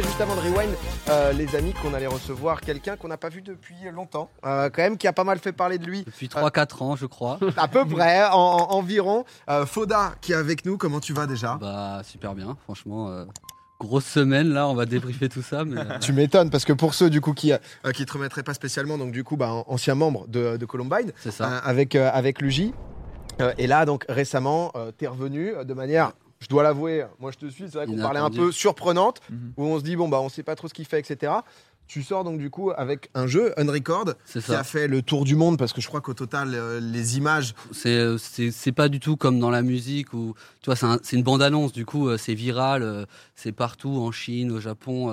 disais juste avant de rewind, euh, les amis, qu'on allait recevoir quelqu'un qu'on n'a pas vu depuis longtemps, euh, quand même, qui a pas mal fait parler de lui. Depuis 3-4 ans, je crois. À peu près, en- en- environ. Euh, Foda qui est avec nous, comment tu vas déjà? Bah, super bien, franchement. grosse semaine, là, on va débriefer tout ça. Mais, Tu m'étonnes parce que pour ceux du coup qui euh, qui te remettraient pas spécialement, donc du coup bah, an- ancien membre de, de Columbine ça. euh, avec euh, avec Luigi. Et là donc récemment euh, t'es revenu de manière, je dois l'avouer, moi je te suis, c'est vrai qu'on parlait un peu surprenante Mhm. où on se dit bon bah on sait pas trop ce qu'il fait etc. Tu sors donc du coup avec un jeu Unrecord qui a ça. fait le tour du monde parce que je crois qu'au total euh, les images C'est, euh, c'est, pas du tout comme dans la musique où, tu vois, c'est, un- c'est une bande-annonce, du coup, euh, c'est viral, euh, c'est partout, en Chine, au Japon.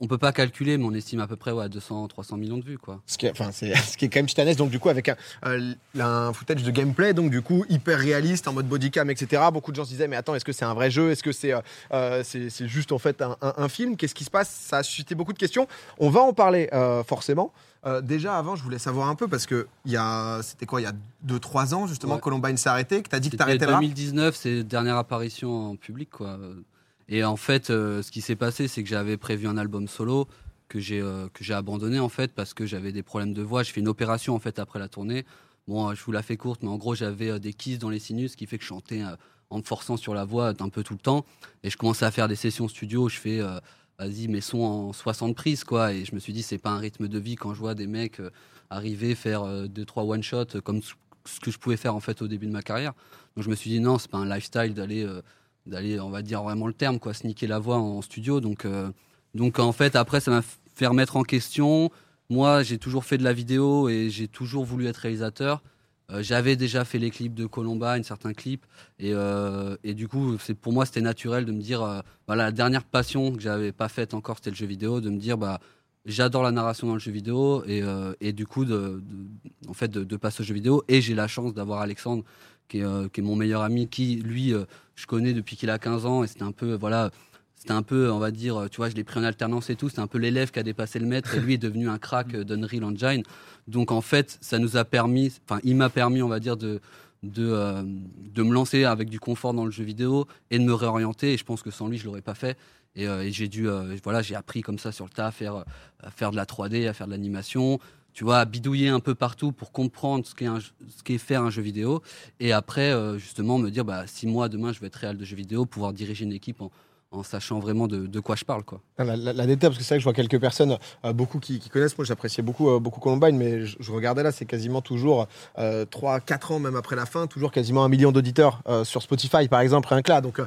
On peut pas calculer, mais on estime à peu près ouais, à 200, 300 millions de vues, quoi. Ce qui est, enfin, c'est, ce qui est quand même titanesque, donc du coup avec un, euh, un footage de gameplay, donc du coup hyper réaliste, en mode bodycam, etc. Beaucoup de gens se disaient, mais attends, est-ce que c'est un vrai jeu? Est-ce que c'est, euh, euh, c'est, c'est juste en fait un, un- un film? Qu'est-ce qui se passe? Ça a suscité beaucoup de questions. On va en parler euh, forcément. Euh, déjà avant, je voulais savoir un peu parce que il y a, c'était quoi, il y a 2-3 ans justement, Ouais. Columbine s'est arrêté, que t'as dit que C'était t'arrêtais là. 2019, c'est dernière apparition en public, quoi. Et en fait, euh, ce qui s'est passé, c'est que j'avais prévu un album solo que j'ai euh, que j'ai abandonné en fait parce que j'avais des problèmes de voix. J'ai fait une opération en fait après la tournée. Bon, euh, je vous la fais courte, mais en gros, j'avais des kystes dans les sinus, ce qui fait que je chantais en me forçant sur la voix un peu tout le temps. Et je commençais à faire des sessions studio. Je fais, vas-y, mes sons en 60 prises, quoi. Et je me suis dit, c'est pas un rythme de vie quand je vois des mecs arriver faire euh, deux trois one shot comme ce que je pouvais faire en fait au début de ma carrière. Donc je me suis dit non, c'est pas un lifestyle d'aller d'aller, on va dire vraiment le terme, quoi, sneaker la voix en studio. Donc, euh, donc en fait, après, ça m'a fait remettre en question. Moi, j'ai toujours fait de la vidéo et j'ai toujours voulu être réalisateur. Euh, J'avais déjà fait les clips de Columbine, certains clips, et, euh, et du coup, pour moi, c'était naturel de me dire, voilà, la dernière passion que j'avais pas faite encore, c'était le jeu vidéo, de me dire, bah, j'adore la narration dans le jeu vidéo, et, et du coup, de, en fait, de, de passer au jeu vidéo, et j'ai la chance d'avoir Alexandre, qui est, qui est mon meilleur ami, qui, lui, je connais depuis qu'il a 15 ans, et c'était un peu, voilà, c'était un peu, on va dire, tu vois, je l'ai pris en alternance et tout. C'était un peu l'élève qui a dépassé le maître et lui est devenu un crack euh, d'Unreal Engine. Donc en fait, ça nous a permis, enfin, il m'a permis, on va dire, de, de, euh, de me lancer avec du confort dans le jeu vidéo et de me réorienter. Et je pense que sans lui, je l'aurais pas fait. Et, euh, j'ai dû, voilà, j'ai appris comme ça sur le tas à faire, à faire de la 3D, à faire de l'animation. Tu vois, bidouiller un peu partout pour comprendre ce qu'est, un faire un jeu vidéo. Et après, euh, justement, me dire, bah, si moi, demain, je vais être réel de jeu vidéo, pouvoir diriger une équipe en, sachant vraiment de, quoi je parle. Quoi. La, la, la parce que c'est vrai que je vois quelques personnes, euh, beaucoup qui, connaissent. Moi, j'appréciais beaucoup, euh, beaucoup Columbine, mais je, regardais là, c'est quasiment toujours euh, 3-4 ans, même après la fin, toujours quasiment un million d'auditeurs euh, sur Spotify, par exemple, rien que là. Donc,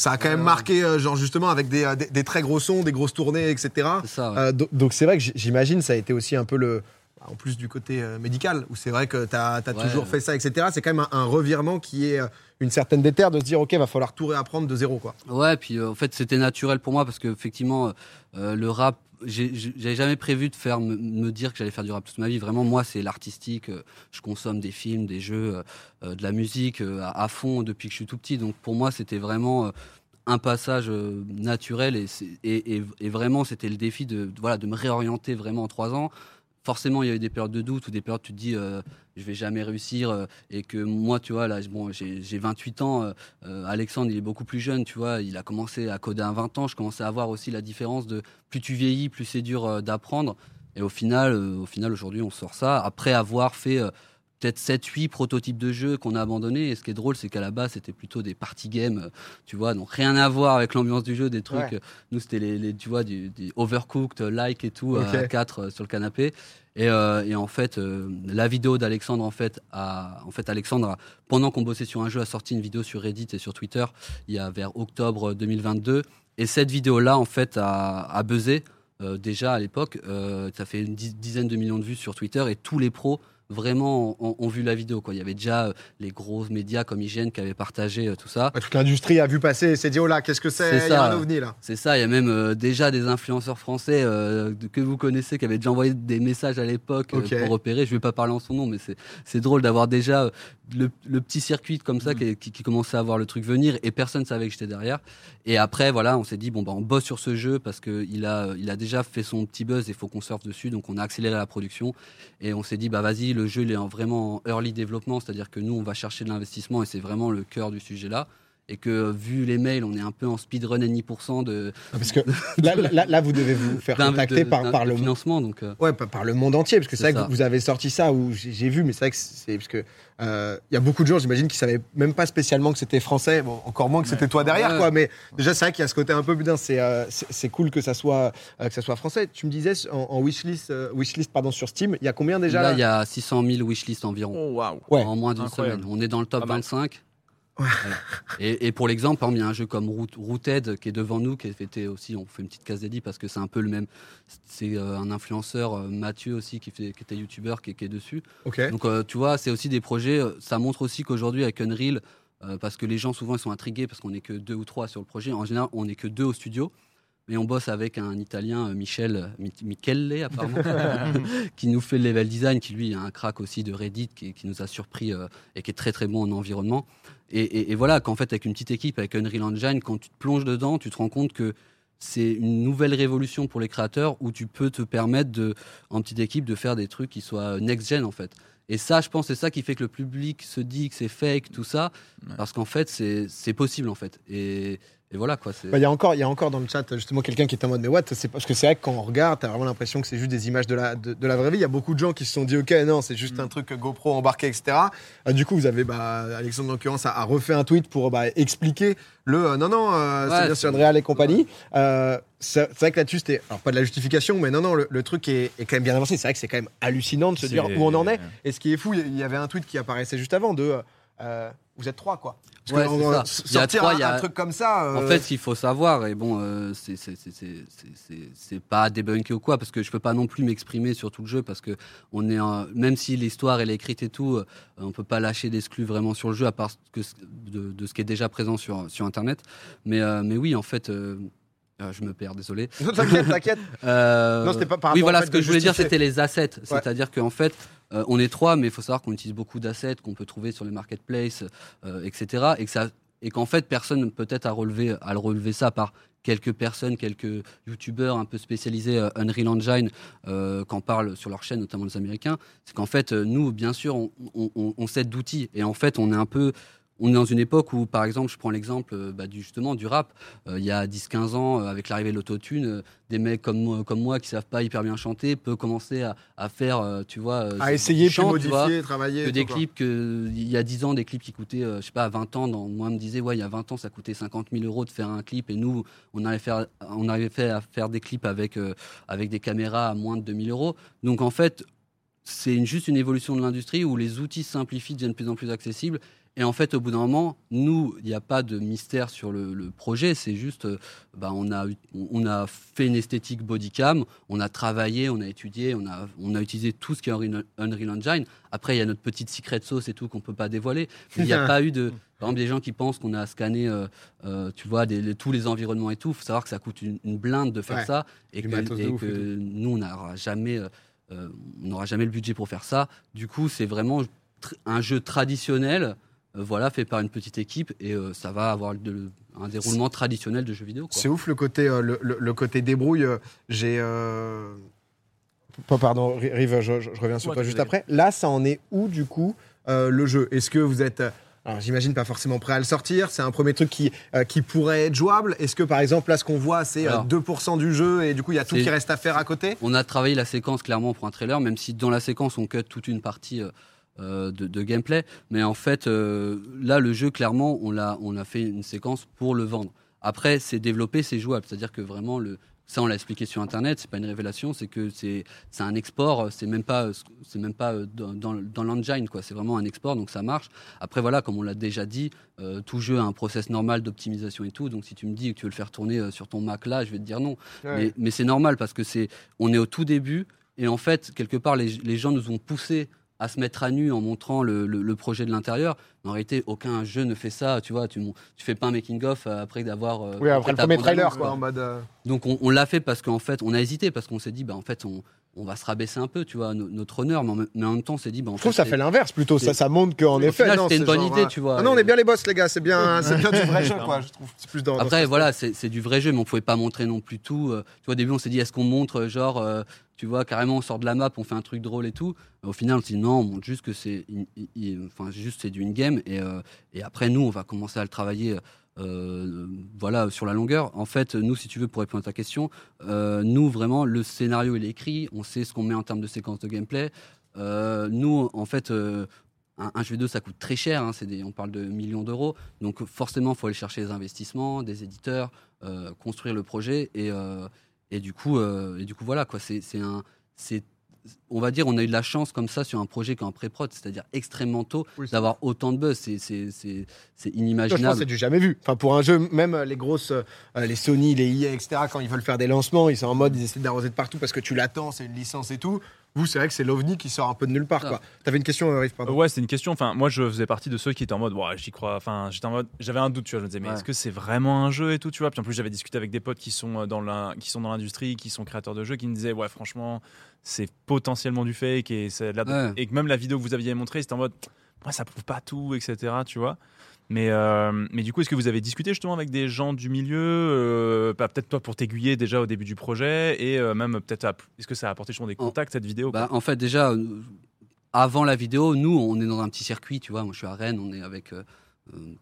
ça a quand même Ouais. marqué, euh, genre justement, avec des, euh, des, des très gros sons, des grosses tournées, etc. C'est ça. ouais. Euh, do- donc, c'est vrai que j'imagine, ça a été aussi un peu le. En plus du côté euh, médical, où c'est vrai que tu as, Ouais. toujours fait ça, etc. C'est quand même un, un revirement qui est euh, une certaine déterre de se dire, OK, va falloir tout réapprendre de zéro. Quoi. Ouais, puis euh, en fait, c'était naturel pour moi parce que effectivement, euh, le rap, j'avais jamais prévu de faire me, me dire que j'allais faire du rap toute ma vie. Vraiment, moi, c'est l'artistique. je consomme des films, des jeux, euh, de la musique à, à fond depuis que je suis tout petit. Donc pour moi, c'était vraiment un passage euh, naturel et, c'est- et, et- et vraiment, c'était le défi de, de- voilà, de me réorienter vraiment en trois ans. Forcément, il y a eu des périodes de doute ou des périodes où tu te dis euh, je vais jamais réussir euh, et que moi, tu vois, là, bon, j'ai j'ai 28 ans. euh, euh, Alexandre, il est beaucoup plus jeune, tu vois. Il a commencé à coder à 20 ans. Je commençais à voir aussi la différence de plus tu vieillis, plus c'est dur d'apprendre. Et au final, au final, aujourd'hui, on sort ça après avoir fait peut-être 7-8 prototypes de jeux qu'on a abandonnés. Et ce qui est drôle, c'est qu'à la base, c'était plutôt des party games, euh, tu vois, donc rien à voir avec l'ambiance du jeu, des trucs. Ouais. euh, nous, c'était les, les- tu vois, du, du overcooked, euh, like et tout, à 4 sur le canapé. Et, euh, et en fait, euh, la vidéo d'Alexandre, en fait, a, en fait, Alexandre, a- pendant qu'on bossait sur un jeu, a sorti une vidéo sur Reddit et sur Twitter, il y a vers octobre 2022. Et cette vidéo-là, en fait, a, a buzzé euh, déjà à l'époque. Ça fait une dizaine de millions de vues sur Twitter et tous les pros vraiment ont, ont vu la vidéo. Quoi. Il y avait déjà euh, les gros médias comme IGN qui avaient partagé euh, tout ça. Toute l'industrie a vu passer et s'est dit, oh là, qu'est-ce que c'est? C'est Il y a ça. un ovni là. C'est ça, il y a même euh, déjà des influenceurs français euh, que vous connaissez qui avaient déjà envoyé des messages à l'époque euh, pour repérer. Je vais pas parler en son nom, mais c'est- c'est drôle d'avoir déjà euh, le, le petit circuit comme Mm. ça qui, qui, qui commençait à voir le truc venir et personne savait que j'étais derrière. Et après, voilà, on s'est dit, bon, bah, on bosse sur ce jeu parce qu'il a, il a déjà fait son petit buzz et il faut qu'on surfe dessus. Donc on a accéléré la production et on s'est dit, bah vas-y, le jeu il est en vraiment early développement, c'est-à-dire que nous, on va chercher de l'investissement et c'est vraiment le cœur du sujet là. Et que vu les mails, on est un peu en speedrun à 10% de. Ah, parce que là, là, là, vous devez vous faire contacter par, par le financement. Donc, euh. ouais, par, le monde entier, parce que c'est vrai que vous avez sorti ça où j'ai vu, mais c'est vrai que c'est parce que euh, il y a beaucoup de gens, j'imagine, qui savaient même pas spécialement que c'était français, bon, encore moins que c'était toi derrière, quoi. Mais déjà, c'est vrai qu'il y a ce côté un peu putain, c'est euh, c'est cool que ça soit que ça soit français. Tu me disais en, wishlist, wishlist pardon sur Steam, il y a combien déjà Là, il y a 600 000 wishlists environ. Oh, wow. ouais. En moins d'une semaine. On est dans le top 25. Et, pour l'exemple, il y a un jeu comme Rooted qui est devant nous, qui était aussi, on fait une petite case dédiée parce que c'est un peu le même. C'est euh, un influenceur, euh, Mathieu aussi, qui, fait, qui était youtubeur, qui, qui, est dessus. Donc euh, tu vois, c'est aussi des projets. Ça montre aussi qu'aujourd'hui, avec Unreal, parce que les gens souvent ils sont intrigués parce qu'on n'est que deux ou trois sur le projet. En général, on n'est que deux au studio. Mais on bosse avec un Italien, Michel, Michele apparemment, qui nous fait le level design, qui lui a un crack aussi de Reddit, qui, qui nous a surpris et qui est très très bon en environnement. Et, voilà, qu'en fait, avec une petite équipe, avec Unreal Engine, quand tu te plonges dedans, tu te rends compte que c'est une nouvelle révolution pour les créateurs où tu peux te permettre, de, en petite équipe, de faire des trucs qui soient next-gen, en fait. Et ça, je pense, c'est ça qui fait que le public se dit que c'est fake, tout ça, parce qu'en fait, c'est possible, en fait. Et et voilà quoi. Bah, il y, a encore, y a encore dans le chat justement quelqu'un qui est en mode mais what c'est Parce que c'est vrai que quand on regarde, t'as vraiment l'impression que c'est juste des images de la, de, la vraie vie. Il y a beaucoup de gens qui se sont dit ok, non, c'est juste mm. un truc GoPro embarqué, etc. Euh, du coup, vous avez bah, Alexandre en l'occurrence a, refait un tweet pour bah, expliquer le euh, non, non, euh, c'est bien sûr Real et compagnie. c'est vrai que là-dessus, c'était alors pas de la justification, mais non, non, le, truc est, est, quand même bien avancé. C'est vrai que c'est quand même hallucinant de se dire où on en est. Et ce qui est fou, il y avait un tweet qui apparaissait juste avant de vous êtes trois quoi. Parce que ça. sortir il y a un, truc comme ça. Euh, en fait, ce qu'il faut savoir, et bon, euh, c'est pas débunké ou quoi, parce que je peux pas non plus m'exprimer sur tout le jeu, parce que on est, même si l'histoire elle est écrite et tout, euh, on peut pas lâcher d'exclus vraiment sur le jeu, à part que de, de, ce qui est déjà présent sur, sur Internet. Mais, mais oui, en fait. je me perds, désolé. T'inquiète, t'inquiète. non, c'était pas par Oui, voilà, ce que je voulais dire, c'était les assets. C'est-à-dire qu'en fait, euh, on est trois, mais il faut savoir qu'on utilise beaucoup d'assets qu'on peut trouver sur les marketplaces, euh, etc. Et que ça, et qu'en fait, personne peut-être à relever, à le relever ça par quelques personnes, quelques youtubeurs un peu spécialisés euh, Unreal Engine, euh, qu'en parlent sur leur chaîne, notamment les Américains. C'est qu'en fait, nous, bien sûr, on, on, d'outils. Et en fait, on est un peu on est dans une époque où, par exemple, je prends l'exemple euh, bah, du, justement du rap. Euh, il y a 10-15 ans, euh, avec l'arrivée de l'autotune, des mecs comme, comme moi qui savent pas hyper bien chanter peuvent commencer à, faire, tu vois, à essayer, de modifier, travailler. Que des clips, que, il y a 10 ans, des clips qui coûtaient, je sais pas, 20 ans. Dans, moi, me disait, ouais, il y a 20 ans, ça coûtait 50 000 euros de faire un clip, et nous, on arrivait, faire, on arrivait à faire des clips avec, avec des caméras à moins de 2000 euros. Donc, en fait, c'est juste une évolution de l'industrie où les outils simplifient, deviennent de plus en plus accessibles et en fait, au bout d'un moment, nous, il n'y a pas de mystère sur le, projet. C'est juste, euh, bah, on, a, on a fait une esthétique bodycam, on a travaillé, on a étudié, on a, on a utilisé tout ce qui est Unreal Engine. Après, il y a notre petite secret sauce et tout qu'on ne peut pas dévoiler. il n'y a pas eu de. Par exemple, des gens qui pensent qu'on a scanné, euh, euh, tu vois, tous les environnements et tout. Il faut savoir que ça coûte une, blinde de faire ça et que, nous, on n'aura jamais, on n'aura jamais le budget pour faire ça. Du coup, c'est vraiment un jeu traditionnel euh, voilà, fait par une petite équipe et euh, ça va avoir un déroulement traditionnel de jeux vidéo. C'est ouf le côté, euh, le, côté débrouille. J'ai. Pardon, Rive, je, reviens sur toi juste après. Là, ça en est où du coup le jeu? Est-ce que vous êtes. Alors j'imagine pas forcément prêt à le sortir, c'est un premier truc qui, qui pourrait être jouable. Est-ce que par exemple là ce qu'on voit c'est 2% du jeu et du coup il y a tout qui reste à faire à côté? On a travaillé la séquence clairement pour un trailer, même si dans la séquence on cut toute une partie euh, de, gameplay. Mais en fait, euh, là, le jeu, clairement, on a, on a fait une séquence pour le vendre. Après, c'est développé, c'est jouable. C'est-à-dire que vraiment, le, ça, on l'a expliqué sur Internet. C'est pas une révélation, c'est que c'est un export. C'est même pas, c'est même pas dans, dans, l'engine, quoi. C'est vraiment un export, donc ça marche. Après, voilà, comme on l'a déjà dit, euh, tout jeu a un process normal d'optimisation et tout. Donc, si tu me dis que tu veux le faire tourner sur ton Mac là, je vais te dire non. Mais, mais c'est normal parce que c'est, on est au tout début et en fait, quelque part, les, les gens nous ont poussé à se mettre à nu en montrant le, projet de l'intérieur. En réalité, aucun jeu ne fait ça. Tu vois, tu, tu fais pas un making-of euh, après d'avoir. Euh, oui, après le premier trailer, quoi, en mode. Euh. Donc, on, l'a fait parce qu'en fait, on a hésité, parce qu'on s'est dit, bah, en fait, on, on va se rabaisser un peu, tu vois, notre honneur, mais en, même temps, on s'est dit, bah, je trouve que ça fait l'inverse plutôt, ça, ça montre qu'en effet, c'était une bonne idée, tu vois. Ah non, on est bien les boss, les gars, c'est bien, bien du vrai jeu, quoi. Je trouve plus dans, Après, voilà, c'est du vrai jeu, mais on pouvait pas montrer non plus tout. Euh, tu vois, au début, on s'est dit, est-ce qu'on montre, genre, euh, tu vois, carrément, on sort de la map, on fait un truc drôle et tout. Au final, on s'est dit, non, on montre juste que c'est, enfin, juste c'est du in-game, et, euh, et après, nous, on va commencer à le travailler euh, voilà, sur la longueur. En fait, nous, si tu veux, pour répondre à ta question, euh, nous, vraiment, le scénario, il est écrit, on sait ce qu'on met en termes de séquence de gameplay. Nous, en fait, un, jeu vidéo, ça coûte très cher, hein, on parle de millions d'euros, donc forcément, il faut aller chercher des investissements, des éditeurs, construire le projet, et, et, du, coup, et du coup, voilà, quoi, c'est un on va dire, on a eu de la chance comme ça sur un projet qui est en pré-prod, c'est-à-dire extrêmement tôt, d'avoir autant de buzz. C'est inimaginable. Je pense c'est du jamais vu. Enfin, pour un jeu, même euh, les grosses, euh, les Sony, les EA, etc., quand ils veulent faire des lancements, ils sont en mode, ils essaient d'arroser de partout parce que tu l'attends, c'est une licence et tout. Vous, c'est vrai que c'est l'ovni qui sort un peu de nulle part. Quoi. T'avais une question, Riff pardon. Ouais, c'est une question. Enfin, moi, je faisais partie de ceux qui étaient en mode, j'y crois. Enfin, j'étais en mode, j'avais un doute, tu vois. Je me disais, mais est-ce que c'est vraiment un jeu et tout, tu vois? Puis en plus, j'avais discuté avec des potes qui sont euh, dans la, qui sont dans l'industrie, qui sont créateurs de jeux, qui me disaient, ouais, franchement, c'est potentiellement du fake et, et que même la vidéo que vous aviez montrée, c'était en mode, moi, ça prouve pas tout, etc. Tu vois? Mais, euh, mais du coup, est-ce que vous avez discuté justement avec des gens du milieu euh, Peut-être toi pour t'aiguiller déjà au début du projet et euh, même peut-être, est-ce que ça a apporté justement des contacts cette vidéo bah, En fait, déjà, avant la vidéo, nous, on est dans un petit circuit, tu vois. Moi, je suis à Rennes, on est avec.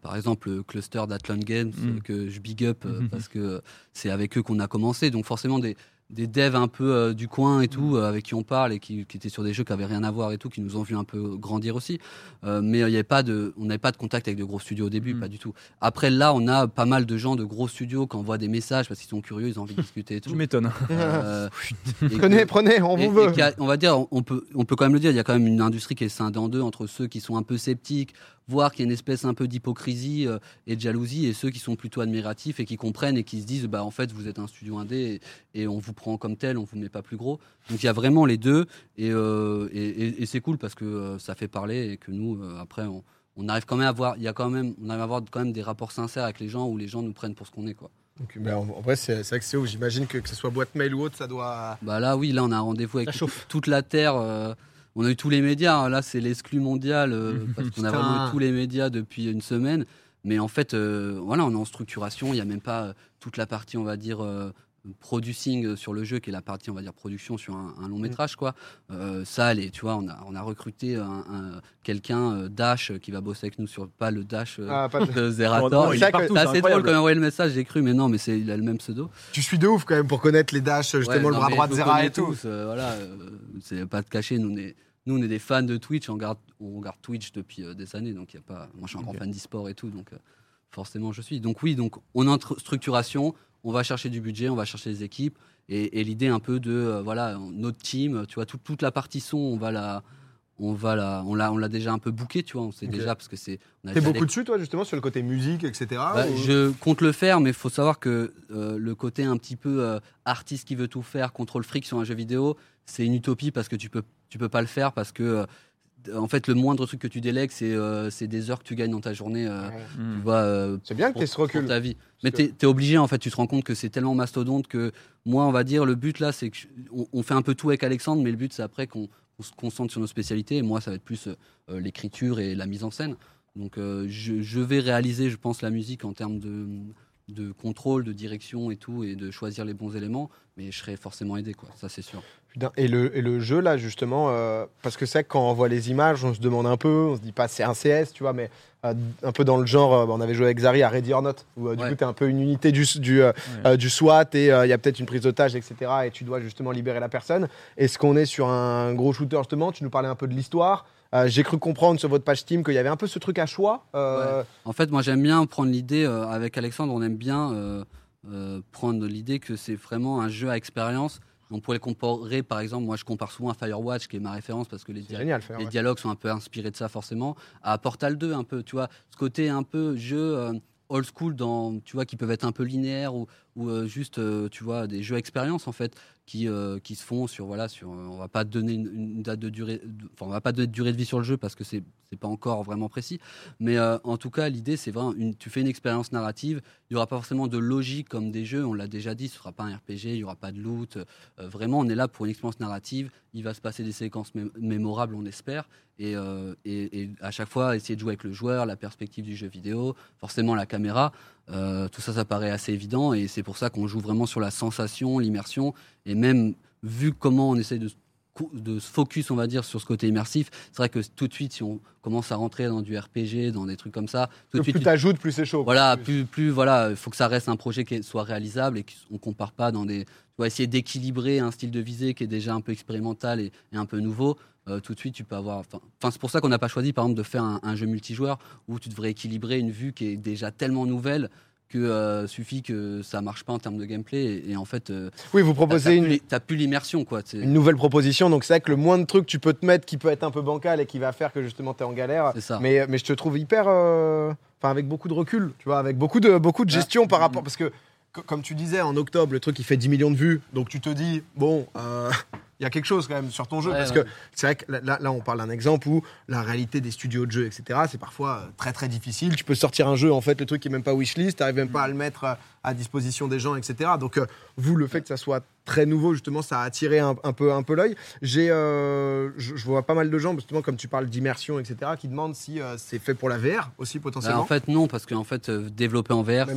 par exemple, le cluster d'Athlon Games mm. que je big up parce que c'est avec eux qu'on a commencé. Donc forcément des, des devs un peu euh, du coin et tout, euh, avec qui on parle et qui, étaient sur des jeux qui avaient rien à voir et tout, qui nous ont vu un peu grandir aussi. Euh, mais il y avait pas de, on n'avait pas de contact avec de gros studios au début, mm. pas du tout. Après là, on a pas mal de gens de gros studios qui envoient des messages parce qu'ils sont curieux, ils ont envie de discuter et tout. Je m'étonne. prenez, prenez, on vous veut. on va dire, on peut, on peut quand même le dire, il y a quand même une industrie qui est scindée en deux entre ceux qui sont un peu sceptiques, voir qu'il y a une espèce un peu d'hypocrisie euh, et de jalousie, et ceux qui sont plutôt admiratifs et qui comprennent et qui se disent, bah en fait, vous êtes un studio indé et, on vous prend comme tel, on vous met pas plus gros. Donc il y a vraiment les deux, et, euh, et, c'est cool parce que euh, ça fait parler et que nous, après, on, arrive quand même à avoir, il y a quand même, on arrive à avoir quand même des rapports sincères avec les gens où les gens nous prennent pour ce qu'on est, quoi. Ben, en, vrai, c'est vrai que c'est J'imagine que que ce soit boîte mail ou autre, ça doit. Bah là, oui, là, on a un rendez-vous avec toute la terre on a eu tous les médias. Hein. Là, c'est l'exclu mondial euh, parce qu'on a vraiment eu tous les médias depuis une semaine. Mais en fait, euh, voilà, on est en structuration. Il n'y a même pas euh, toute la partie, on va dire, producing sur le jeu, qui est la partie, on va dire, production sur un, long mm. métrage, quoi. ça, allez, tu vois, on a, on a recruté un, quelqu'un, Dash, qui va bosser avec nous sur pas le Dash ah, de Zerator. c'est assez drôle quand il a envoyé le message, j'ai cru, mais non, mais c'est, il a le même pseudo. Tu suis de ouf quand même pour connaître les Dash, justement, le bras droit de Zera et tout. voilà, c'est pas de cacher, nous, on est nous, on est des fans de Twitch, on regarde, on regarde Twitch depuis euh, des années, donc il y a pas. Moi, je suis un grand fan d'e-sport et tout, donc euh, forcément, je suis. Donc oui, donc on est en structuration, on va chercher du budget, on va chercher des équipes, et, l'idée un peu de euh, voilà notre team, tu vois, toute la partie son, on va la on va la, on l'a, on l'a déjà un peu booké, tu vois. On sait déjà parce que c'est. T'es beaucoup dessus, toi, justement, sur le côté musique, etc. Bah, je compte le faire, mais il faut savoir que le côté un petit peu artiste qui veut tout faire, contrôle fric sur un jeu vidéo, c'est une utopie parce que tu peux tu peux pas le faire parce que euh, en fait, le moindre truc que tu délègues, c'est euh, des heures que tu gagnes dans ta journée. Euh, tu vois, c'est bien que tu ce recul. ta vie. Mais tu es, obligé, en fait, tu te rends compte que c'est tellement mastodonte que moi, on va dire, le but là, c'est qu'on on fait un peu tout avec Alexandre, mais le but, c'est après qu'on se concentre sur nos spécialités. Et moi, ça va être plus l'écriture et la mise en scène. Donc, je, je, vais réaliser, je pense, la musique en termes de, de contrôle, de direction et tout, et de choisir les bons éléments. Mais je serai forcément aidé, quoi. Ça, c'est sûr. Et le, et le jeu, là, justement, euh, parce que c'est quand on voit les images, on se demande un peu, on se dit pas c'est un CS, tu vois, mais euh, un peu dans le genre, euh, on avait joué avec Zari à Ready or Not, où du coup, tu es un peu une unité du, du, du SWAT et il y a peut-être une prise d'otage, etc. Et tu dois justement libérer la personne. Est-ce qu'on est sur un gros shooter, justement Tu nous parlais un peu de l'histoire. J'ai cru comprendre sur votre page Steam qu'il y avait un peu ce truc à choix. En fait, moi, j'aime bien prendre l'idée, avec Alexandre, on aime bien prendre l'idée que c'est vraiment un jeu à expérience. On pourrait comparer, par exemple, moi je compare souvent à Firewatch, qui est ma référence parce que les, les dialogues sont un peu inspirés de ça forcément, à Portal 2 un peu, tu vois, ce côté un peu jeu euh, old school dans, tu vois, qui peuvent être un peu linéaires ou, ou euh, juste, euh, tu vois, des jeux expérience en fait, qui, qui se font sur voilà sur on va pas donner une, date de durée enfin on va pas donner de durée de vie sur le jeu parce que c'est pas encore vraiment précis. Mais en tout cas l'idée c'est vraiment tu fais une expérience narrative. Il y aura pas forcément de logique comme des jeux. On l'a déjà dit ce sera pas un RPG il y aura pas de loot. Vraiment on est là pour une expérience narrative. Il va se passer des séquences mémorables on espère et, et, et à chaque fois essayer de jouer avec le joueur la perspective du jeu vidéo forcément la caméra euh, tout ça, ça paraît assez évident et c'est pour ça qu'on joue vraiment sur la sensation, l'immersion et même vu comment on essaie de, de, se focus, on va dire, sur ce côté immersif, c'est vrai que tout de suite, si on commence à rentrer dans du RPG, dans des trucs comme ça, tout de suite, plus t'ajoutes, plus c'est chaud. Voilà, plus, plus, voilà, il faut que ça reste un projet qui soit réalisable et qu'on compare pas dans des. Tu essayer d'équilibrer un style de visée qui est déjà un peu expérimental et, un peu nouveau. Euh, tout de suite, tu peux avoir. Enfin, c'est pour ça qu'on n'a pas choisi, par exemple, de faire un, jeu multijoueur où tu devrais équilibrer une vue qui est déjà tellement nouvelle que euh, suffit que ça marche pas en termes de gameplay et, en fait euh, oui vous proposez une t'as plus l'immersion quoi une nouvelle proposition donc c'est vrai que le moins de trucs tu peux te mettre qui peut être un peu bancal et qui va faire que justement tu es en galère ça. mais mais je te trouve hyper enfin avec beaucoup de recul tu vois avec beaucoup de beaucoup de gestion par rapport parce que comme tu disais en octobre le truc il fait 10 millions de vues donc tu te dis bon il y a quelque chose quand même sur ton jeu. parce que c'est vrai que là, là, on parle d'un exemple où la réalité des studios de jeux, etc., c'est parfois euh, très très difficile. Tu peux sortir un jeu, en fait, le truc est même pas wishlist, tu n'arrives même pas à le mettre euh, à disposition des gens, etc. Donc, euh, vous, le fait que ça soit très nouveau, justement, ça a attiré un, peu, un peu l'œil. J'ai, je, vois pas mal de gens, justement, comme tu parles d'immersion, etc., qui demandent si c'est fait pour la VR aussi, potentiellement. Bah, en fait, non, parce qu'en fait, développer en VR,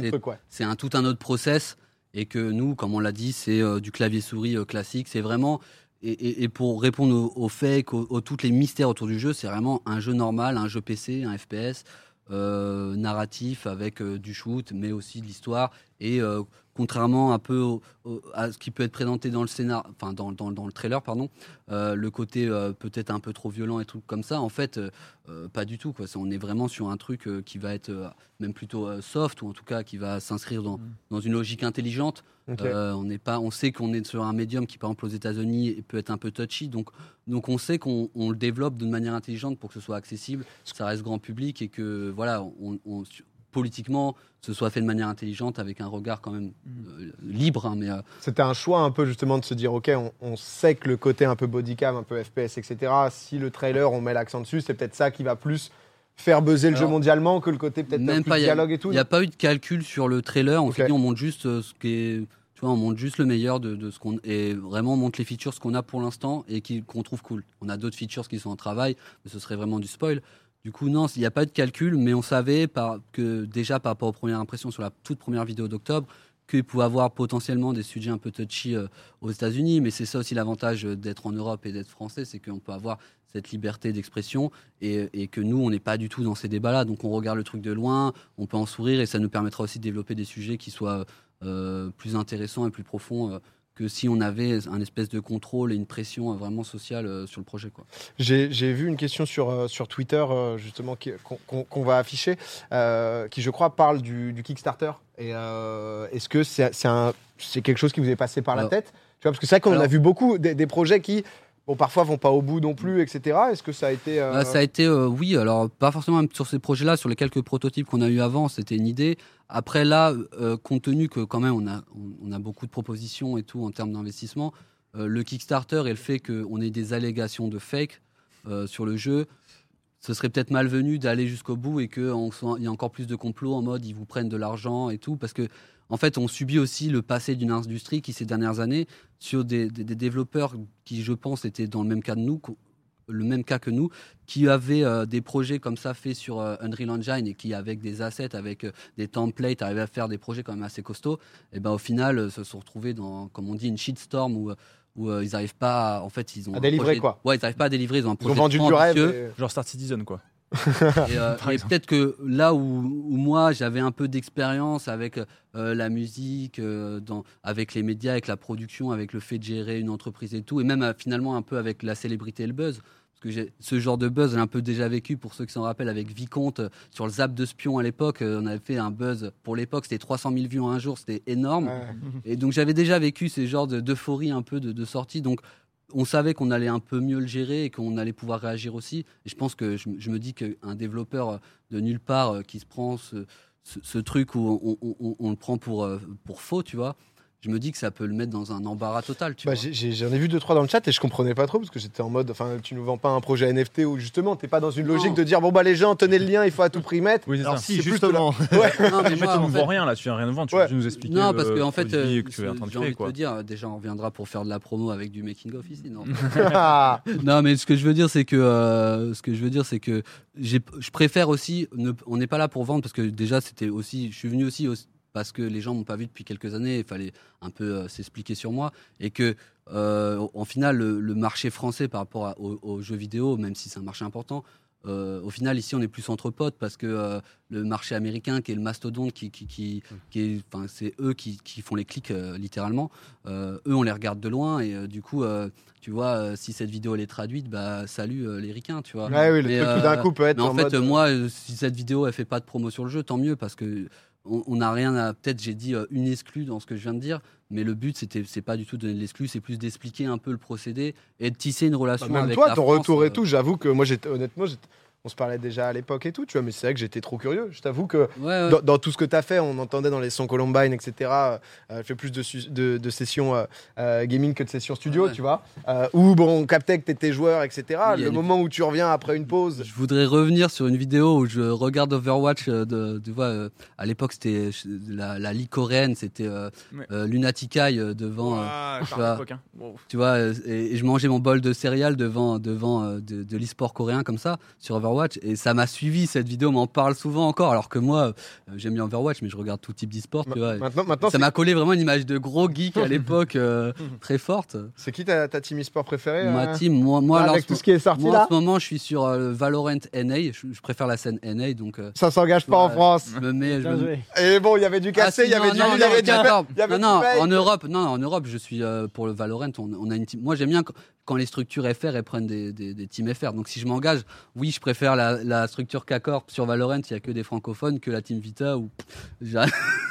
c'est un, tout un autre process. Et que nous, comme on l'a dit, c'est du clavier-souris classique. C'est vraiment et, pour répondre aux, fakes, aux, toutes les mystères autour du jeu, c'est vraiment un jeu normal, un jeu PC, un FPS, euh, narratif avec euh, du shoot, mais aussi de l'histoire. Et euh, contrairement un peu à ce qui peut être présenté dans le scénar, enfin dans, dans, le trailer, pardon, le côté peut-être un peu trop violent et tout comme ça, en fait, pas du tout. Quoi. On est vraiment sur un truc qui va être même plutôt soft ou en tout cas qui va s'inscrire dans, mm. dans une logique intelligente. On n'est pas, on sait qu'on est sur un médium qui, par exemple, aux États-Unis, peut être un peu touchy, donc donc on sait qu'on le développe d'une manière intelligente pour que ce soit accessible, que ça reste grand public et que voilà, on politiquement ce soit fait de manière intelligente avec un regard quand même mm. euh, libre. Hein, mais euh, C'était un choix un peu justement de se dire ok, on, sait que le côté un peu bodycam, un peu FPS, etc. Si le trailer on met l'accent dessus, c'est peut-être ça qui va plus faire buzzer le jeu mondialement que le côté peut-être même plus dialogue et tout. Il n'y a pas eu de calcul sur le trailer. On on montre juste euh, ce qui est tu vois, on montre juste le meilleur de, ce qu'on et vraiment on montre les features ce qu'on a pour l'instant et qu'on trouve cool. On a d'autres features qui sont en travail, mais ce serait vraiment du spoil. Du coup, non, il n'y a pas de calcul, mais on savait par, que déjà par rapport aux premières impressions sur la toute première vidéo d'octobre, qu'il pouvait avoir potentiellement des sujets un peu touchy euh, aux États-Unis. Mais c'est ça aussi l'avantage d'être en Europe et d'être français, c'est qu'on peut avoir cette liberté d'expression et, que nous, on n'est pas du tout dans ces débats-là. Donc on regarde le truc de loin, on peut en sourire et ça nous permettra aussi de développer des sujets qui soient euh, plus intéressants et plus profonds. Euh, que si on avait un espèce de contrôle et une pression vraiment sociale euh, sur le projet. J'ai vu une question sur, euh, sur Twitter, euh, justement, qu'on va afficher, qui, je crois, parle du, Kickstarter. Et est-ce que c'est quelque chose qui vous est passé par la tête? Tu vois, Parce que c'est vrai qu'on a vu beaucoup des, projets qui bon, parfois vont pas au bout non plus, etc. Est-ce que ça a été. Bah, ça a été, oui. Alors, pas forcément sur ces projets-là, sur les quelques prototypes qu'on a eu avant, c'était une idée. Après là, euh, compte tenu que quand même on a, beaucoup de propositions et tout en termes d'investissement, euh, le Kickstarter et le fait qu'on ait des allégations de fake euh, sur le jeu, ce serait peut-être malvenu d'aller jusqu'au bout et qu'il y a encore plus de complots en mode ils vous prennent de l'argent et tout, parce que en fait on subit aussi le passé d'une industrie qui ces dernières années, sur des, des développeurs qui je pense étaient dans le même cas de nous, le même cas que nous, qui avaient euh, des projets comme ça faits sur euh, Unreal Engine et qui, avec des assets, avec euh, des templates, arrivaient à faire des projets quand même assez costauds, et ben au final, se sont retrouvés dans, comme on dit, une shitstorm où où ils n'arrivent pas, à, en fait, ils ont à délivrer quoi Ouais, ils n'arrivent pas à délivrer. Ils ont, un vendu du rêve, genre Star Citizen quoi. et, peut-être que là où, où moi j'avais un peu d'expérience avec la musique, dans, avec les médias, avec la production, avec le fait de gérer une entreprise et tout, et même finalement un peu avec la célébrité et le buzz que ce genre de buzz, j'ai un peu déjà vécu pour ceux qui s'en rappellent avec Vicomte euh, sur le zap de Spion à l'époque. Euh, on avait fait un buzz pour l'époque, c'était 300 000 vues en un jour, c'était énorme. Et donc j'avais déjà vécu ces genres d'euphorie un peu de, sortie. Donc on savait qu'on allait un peu mieux le gérer et qu'on allait pouvoir réagir aussi. Et je pense que je, me dis qu'un développeur de nulle part euh, qui se prend ce, truc où on, on, le prend pour, pour faux, tu vois, je me dis que ça peut le mettre dans un embarras total. Tu Bah, vois. j'ai- j'ai- J'en ai, vu deux trois dans le chat et je comprenais pas trop parce que j'étais en mode, enfin, tu nous vends pas un projet NFT où justement t'es pas dans une logique Non. de dire bon bah les gens tenez le lien, il faut à tout prix mettre. Oui, c'est Alors ça. si, C'est plus justement. Ouais. Non, mais En fait, moi, tu en nous fait- vends rien là, tu viens rien nous vendre, tu Ouais. veux nous expliquer. Non, parce fait, euh, que tu es en train de j'ai envie créer. de Quoi. te dire, déjà, on viendra pour faire de la promo avec du making of ici, non Ah. Non, mais ce que je veux dire, c'est que euh, ce que je veux dire, c'est que j'ai- je préfère aussi. ne- on n'est pas là pour vendre parce que déjà, c'était aussi. Je suis venu aussi, aussi parce que les gens m'ont pas vu depuis quelques années. Il fallait un peu euh, s'expliquer sur moi et que. euh, en final, le, le marché français par rapport à- aux, aux jeux vidéo, même si c'est un marché important, euh, au final, ici, on est plus entre potes parce que euh, le marché américain, qui est le mastodonte, qui, qui, qui, qui est, enfin, c'est eux qui, qui font les clics euh, littéralement. Eux, on les regarde de loin et du coup, tu vois, si cette vidéo elle est traduite, bah salut les ricains, tu vois. Ouais, oui, le Mais, truc tout d'un coup peut être Mais en, en fait, mode, moi, si cette vidéo elle fait pas de promo sur le jeu, tant mieux parce que on n'a rien à. Peut-être j'ai dit euh, une exclue dans ce que je viens de dire, mais le but c'était c'est pas du tout de donner de l'exclus, c'est plus d'expliquer un peu le procédé et de tisser une Bah, relation même avec toi, la ton France, retour et euh, tout, j'avoue que moi, j'étais honnêtement, j'étais- on se parlait déjà à l'époque et tout, tu vois, mais c'est vrai que j'étais trop curieux. Je t'avoue que Ouais, ouais. dans, dans tout ce que tu as fait, on entendait dans les sons Columbine, etc. Euh, elle fait plus de, de, de sessions euh, euh, gaming que de sessions studio, Ouais. tu vois. Euh, où bon, on captait que tu étais joueur, etc. Le moment où tu reviens après une pause. Je voudrais revenir sur une vidéo où je regarde Overwatch. euh, De, tu vois, euh, à l'époque, c'était la, la ligue coréenne, c'était euh, Ouais. euh, Lunatikai euh, devant. euh, Ouah, tu vois. l'époque, hein. Wow. tu vois, euh, et, et je mangeais mon bol de céréales devant, devant euh, de, de l'e-sport coréen comme ça sur Overwatch. Et ça m'a suivi, cette vidéo m'en parle souvent encore. Alors que moi, euh, j'aime bien Overwatch, mais je regarde tout type d'e-sport. tu vois. Maintenant, maintenant Ça m'a collé vraiment une image de gros geek à l'époque euh, très forte. c'est qui ta, ta team e-sport préférée Ma euh, team, moi, moi là, alors, avec tout ce qui est sorti moi, là en ce moment, je suis sur euh, Valorant NA. Je, je préfère la scène NA, donc euh, Ça s'engage pas en Ouais. France. je me mets. je Bien me- joué. Et bon, il y avait du Ah, cassé, si, il y avait non, du non, il y avait non, du d'accord. il y avait non, non, du fake. en Europe, non, en Europe, je suis euh, pour le Valorant. On, on a une team. Moi, j'aime bien quand, quand les structures FR elles prennent des, des, des teams FR. Donc, si je m'engage, oui, je préfère la, la structure K-Corp sur Valorant. Il y a que des francophones que la team Vita ou.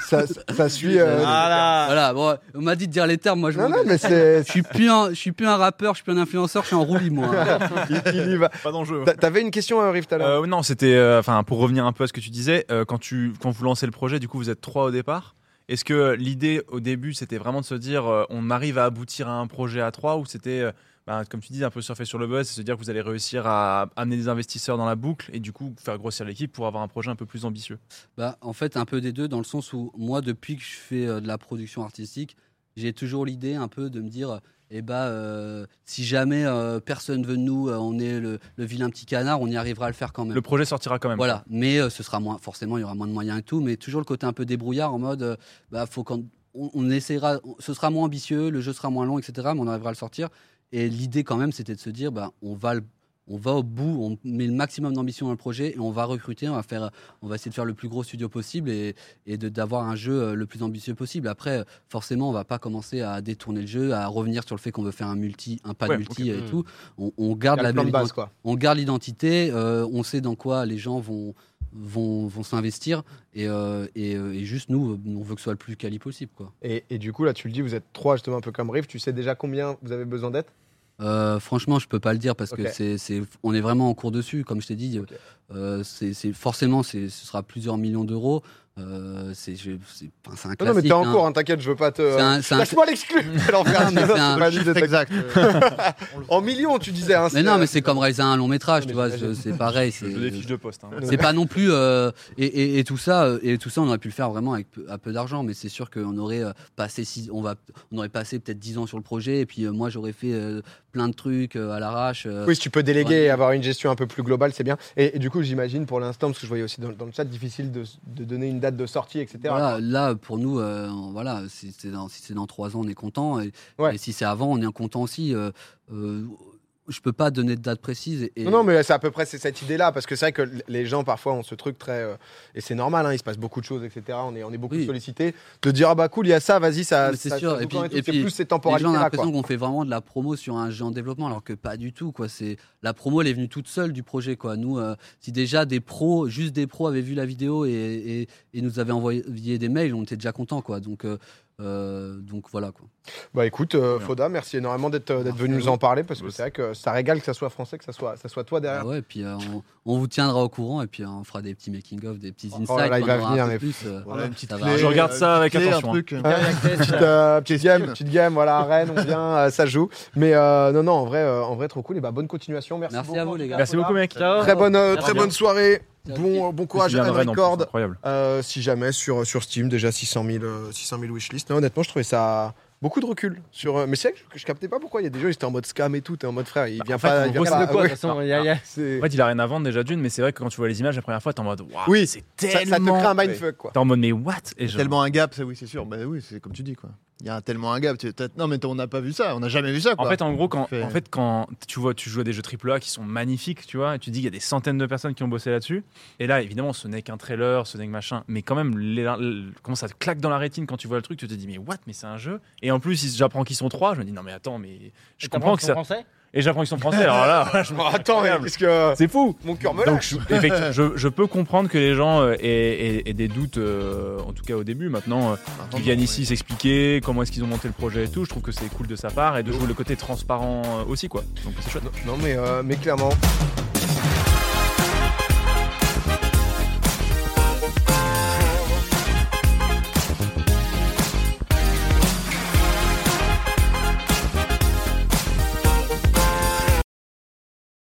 ça, ça suit. euh, Voilà. voilà. Bon, on m'a dit de dire les termes. Moi, je Non, mais c'est. Je suis plus un, je suis plus un rappeur, je suis plus un influenceur, je suis un roulis, moi. il, il y va. Pas d'enjeu. T'a- T'avais une question, euh, Riff, tout à l'heure Euh, non, c'était, euh, enfin, pour revenir un peu à ce que tu disais, euh, quand tu, quand vous lancez le projet, du coup, vous êtes trois au départ. Est-ce que l'idée au début, c'était vraiment de se dire, euh, on arrive à aboutir à un projet à trois, ou c'était, euh, bah, comme tu dis, un peu surfer sur le buzz, et se dire que vous allez réussir à amener des investisseurs dans la boucle et du coup faire grossir l'équipe pour avoir un projet un peu plus ambitieux. Bah, en fait, un peu des deux, dans le sens où moi, depuis que je fais euh, de la production artistique, j'ai toujours l'idée un peu de me dire, eh bah, euh, si jamais euh, personne veut de nous, euh, on est le, le vilain petit canard, on y arrivera à le faire quand même. Le projet sortira quand même. Voilà, mais ce sera moins, forcément, il y aura moins de moyens et tout, mais toujours le côté un peu débrouillard en mode, bah, faut qu'on, on, on essaiera, ce sera moins ambitieux, le jeu sera moins long, etc., mais on arrivera à le sortir. Et l'idée quand même, c'était de se dire, bah, on va le- on va au bout, on met le maximum d'ambition dans le projet et on va recruter, on va faire, on va essayer de faire le plus gros studio possible et, et d'avoir un jeu euh, le plus ambitieux possible. Après, forcément, on va pas commencer à détourner le jeu, à revenir sur le fait qu'on veut faire un multi, un pas Ouais, multi ok. et Mm. tout. On, garde a la base, quoi. on garde l'identité, euh, on sait dans quoi les gens vont, vont, vont s'investir et, euh, et, euh, et juste nous, on veut que ce soit le plus quali possible. Quoi. Et, et du coup, là, tu le dis, vous êtes trois, justement, un peu comme Riff. Tu sais déjà combien vous avez besoin d'être? Euh, franchement, je peux pas le dire parce que Ok. c'est, c'est, on est vraiment en cours dessus. Comme je t'ai dit, euh, c'est, c'est- forcément, c'est, ce sera plusieurs millions d'euros. Euh, c'est, un Non, classique. non, mais t'es en hein. cours, hein, t'inquiète, je veux pas te. Lâche-moi l'exclu exact. En millions, tu disais. Hein, Mais non, mais c'est comme réaliser un long métrage, tu vois, c'est pareil. C'est, veux des fiches de poste. hein. c'est pas non plus euh, et, et- et tout ça euh, et tout ça on aurait pu le faire vraiment avec peu, à peu d'argent mais c'est sûr qu'on aurait euh, passé six, on va on aurait passé peut-être 10 ans sur le projet et puis euh, moi j'aurais fait euh, plein de trucs euh, à l'arrache euh, Oui, si tu peux déléguer Ouais. et avoir une gestion un peu plus globale, c'est bien. Et, et du coup, j'imagine pour l'instant, parce que je voyais aussi dans, dans le chat, difficile de, de donner une date de sortie, etc. voilà, là pour nous euh, voilà si c'est dans si c'est dans trois ans on est content et, Ouais. et si c'est avant on est content aussi euh, euh, je peux pas donner de date précise et, Non, non, mais c'est à peu près cette idée-là, parce que c'est vrai que les gens parfois ont ce truc très. euh, et c'est normal, hein, il se passe beaucoup de choses, etc. On est, on est beaucoup Oui. sollicités. De dire, ah bah cool, il y a ça, vas-y, ça. C'est sûr, ça et puis- et C'est puis, plus ces les gens ont l'impression qu'on fait vraiment de la promo sur un jeu en développement, alors que pas du tout. Quoi. C'est la promo, elle est venue toute seule du projet. Quoi. Nous, euh, si déjà des pros, juste des pros, avaient vu la vidéo et, et, et nous avaient envoyé des mails, on était déjà contents. Quoi. Donc, euh, Euh, donc voilà quoi. Bah écoute, euh, Foda, merci énormément d'être d'être venu nous en parler parce que c'est vrai que ça régale que ça soit français, que ça soit, ça soit toi derrière. Ah ouais, et puis euh, on, on vous tiendra au courant et puis euh, on fera des petits making of, des petits insights. Oh là là, il va venir, mais plus, euh, Voilà, une petite clé, Je regarde ça avec clé, attention, Un truc, petite, euh, petite game, petite game, voilà, à Rennes, on vient, euh, ça joue. Mais euh, non, non, en vrai, euh, en vrai, trop cool. Et bah bonne continuation, merci. Merci beaucoup, à vous, les gars. Merci Foda. beaucoup, mec. Très bonne, euh, très bonne soirée. Bon, courage à Record. incroyable. Euh, si jamais sur, sur Steam, déjà 600 000, euh, 600 000 wishlist. Non, honnêtement, je trouvais ça beaucoup de recul. Sur, euh, mais c'est vrai que je, je captais pas pourquoi il y a des gens, ils étaient en mode scam et tout. T'es en mode frère, il vient en fait, pas. en il vient pas- c'est de quoi, ouais. de toute façon, il y a- il y a- C'est- En fait, il a rien à vendre déjà d'une, mais c'est vrai que quand tu vois les images la première fois, t'es en mode waouh, Oui, c'est ça, ça te tellement. crée un mindfuck, quoi. T'es en mode mais what? Et genre- Tellement un gap, ça oui, c'est sûr. Bah oui, c'est comme tu dis quoi. Il y a tellement un gap. tu- Non mais on n'a pas vu ça, on n'a jamais vu ça quoi. En fait, en gros, quand, Fait- en fait, quand tu vois, tu joues à des jeux AAA qui sont magnifiques, tu vois, et tu dis qu'il y a des centaines de personnes qui ont bossé là-dessus. Et là, évidemment, ce n'est qu'un trailer, ce n'est que machin, mais quand même, les- les- comment ça te claque dans la rétine quand tu vois le truc, tu te dis mais what, mais c'est un jeu. Et en plus, j'apprends qu'ils sont trois, je me dis non mais attends, mais je comprends que ça. français? Et j'apprends qu'ils sont français. Alors là, je me- attends, qu'est-ce que. c'est fou. Mon cœur me Donc, lâche. je, effectivement, je, je peux comprendre que les gens euh, aient, aient- aient des doutes, euh, en tout cas au début. Maintenant, euh, qu'ils viennent ici s'expliquer comment est-ce qu'ils ont monté le projet et tout, je trouve que c'est cool de sa part et de jouer le côté transparent aussi, quoi. Donc c'est chouette. Non, mais, euh, mais clairement.